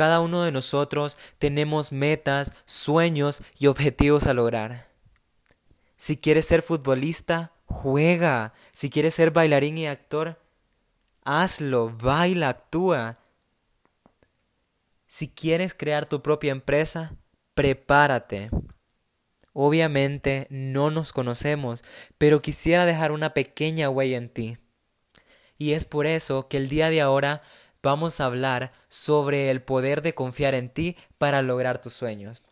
Cada uno de nosotros tenemos metas, sueños y objetivos a lograr. Si quieres ser futbolista, juega. Si quieres ser bailarín y actor, hazlo, baila, actúa. Si quieres crear tu propia empresa, prepárate. Obviamente no nos conocemos, pero quisiera dejar una pequeña huella en ti. Y es por eso que el día de ahora vamos a hablar sobre el poder de confiar en ti para lograr tus sueños.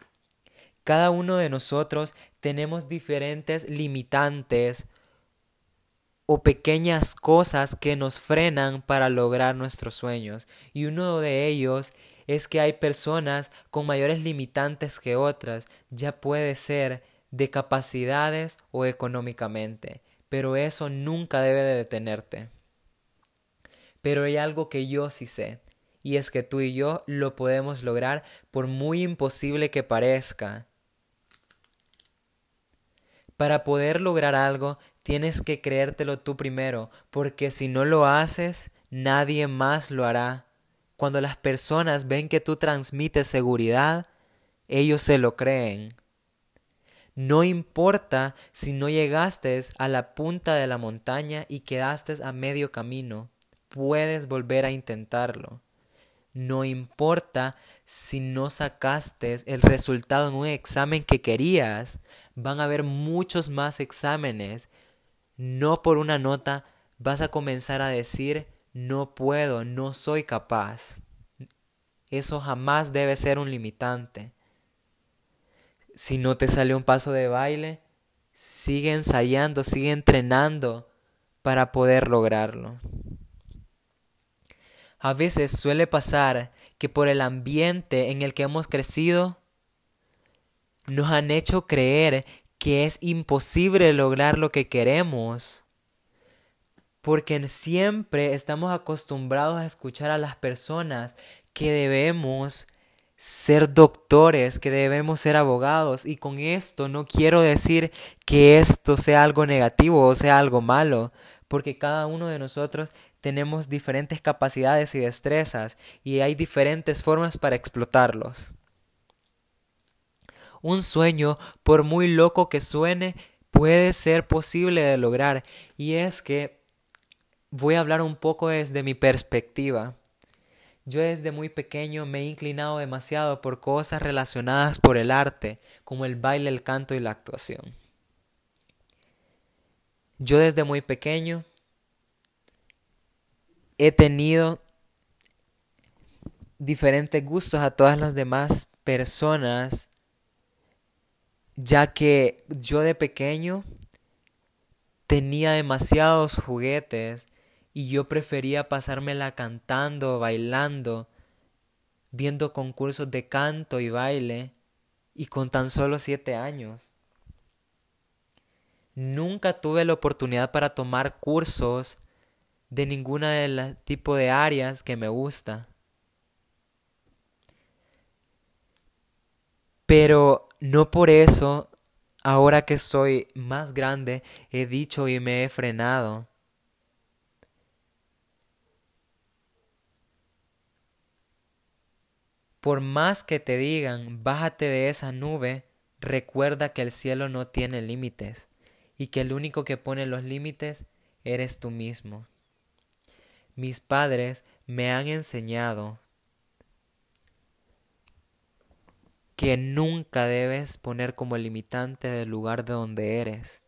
Cada uno de nosotros tenemos diferentes limitantes o pequeñas cosas que nos frenan para lograr nuestros sueños. Y uno de ellos es que hay personas con mayores limitantes que otras, ya puede ser de capacidades o económicamente, pero eso nunca debe de detenerte. Pero hay algo que yo sí sé, y es que tú y yo lo podemos lograr por muy imposible que parezca. Para poder lograr algo, tienes que creértelo tú primero, porque si no lo haces, nadie más lo hará. Cuando las personas ven que tú transmites seguridad, ellos se lo creen. No importa si no llegaste a la punta de la montaña y quedaste a medio camino puedes volver a intentarlo. No importa si no sacaste el resultado en un examen que querías, van a haber muchos más exámenes. No por una nota vas a comenzar a decir no puedo, no soy capaz. Eso jamás debe ser un limitante. Si no te sale un paso de baile, sigue ensayando, sigue entrenando para poder lograrlo. A veces suele pasar que por el ambiente en el que hemos crecido, nos han hecho creer que es imposible lograr lo que queremos. Porque siempre estamos acostumbrados a escuchar a las personas que debemos ser doctores, que debemos ser abogados. Y con esto no quiero decir que esto sea algo negativo o sea algo malo, porque cada uno de nosotros tenemos diferentes capacidades y destrezas y hay diferentes formas para explotarlos. Un sueño, por muy loco que suene, puede ser posible de lograr y es que voy a hablar un poco desde mi perspectiva. Yo desde muy pequeño me he inclinado demasiado por cosas relacionadas por el arte, como el baile, el canto y la actuación. Yo desde muy pequeño he tenido diferentes gustos a todas las demás personas, ya que yo de pequeño tenía demasiados juguetes y yo prefería pasármela cantando, bailando, viendo concursos de canto y baile, y con tan solo siete años. Nunca tuve la oportunidad para tomar cursos de ninguna de las tipo de áreas que me gusta. Pero no por eso, ahora que soy más grande, he dicho y me he frenado. Por más que te digan, bájate de esa nube, recuerda que el cielo no tiene límites y que el único que pone los límites eres tú mismo. Mis padres me han enseñado que nunca debes poner como limitante del lugar de donde eres.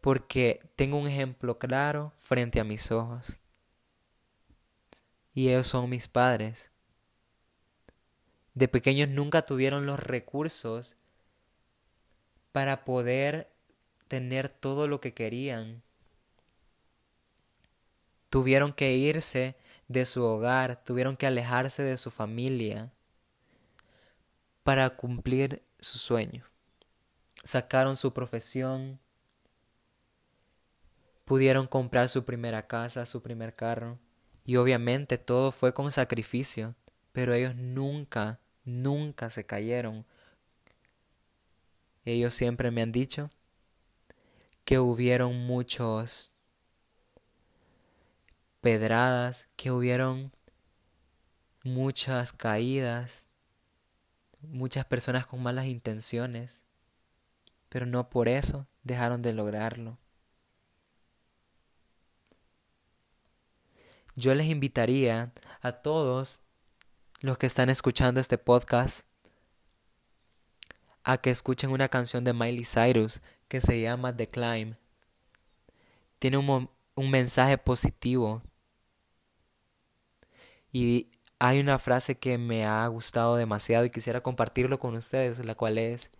Porque tengo un ejemplo claro frente a mis ojos. Y ellos son mis padres. De pequeños nunca tuvieron los recursos para poder tener todo lo que querían tuvieron que irse de su hogar, tuvieron que alejarse de su familia para cumplir su sueño. Sacaron su profesión, pudieron comprar su primera casa, su primer carro, y obviamente todo fue con sacrificio, pero ellos nunca, nunca se cayeron. Ellos siempre me han dicho que hubieron muchos pedradas, que hubieron muchas caídas, muchas personas con malas intenciones, pero no por eso dejaron de lograrlo. Yo les invitaría a todos los que están escuchando este podcast a que escuchen una canción de Miley Cyrus que se llama The Climb. Tiene un, un mensaje positivo. Y hay una frase que me ha gustado demasiado y quisiera compartirlo con ustedes, la cual es,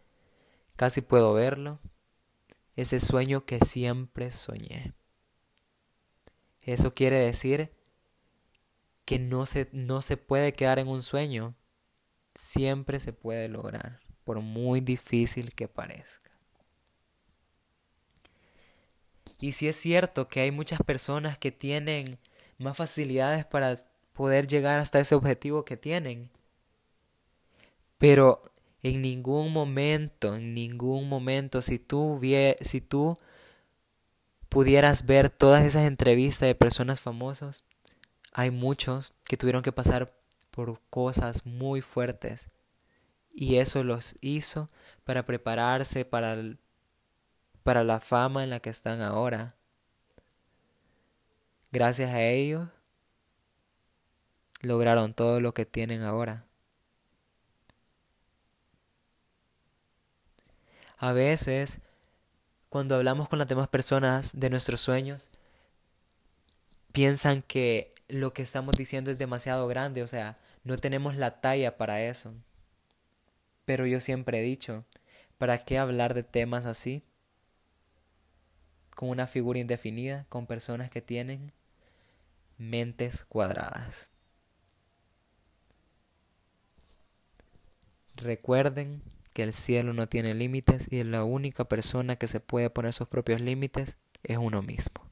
casi puedo verlo, ese sueño que siempre soñé. Eso quiere decir que no se, no se puede quedar en un sueño, siempre se puede lograr, por muy difícil que parezca. Y si es cierto que hay muchas personas que tienen más facilidades para poder llegar hasta ese objetivo que tienen. Pero en ningún momento, en ningún momento, si tú, si tú pudieras ver todas esas entrevistas de personas famosas, hay muchos que tuvieron que pasar por cosas muy fuertes. Y eso los hizo para prepararse para, para la fama en la que están ahora. Gracias a ellos lograron todo lo que tienen ahora. A veces, cuando hablamos con las demás personas de nuestros sueños, piensan que lo que estamos diciendo es demasiado grande, o sea, no tenemos la talla para eso. Pero yo siempre he dicho, ¿para qué hablar de temas así? Con una figura indefinida, con personas que tienen mentes cuadradas. Recuerden que el cielo no tiene límites y la única persona que se puede poner sus propios límites es uno mismo.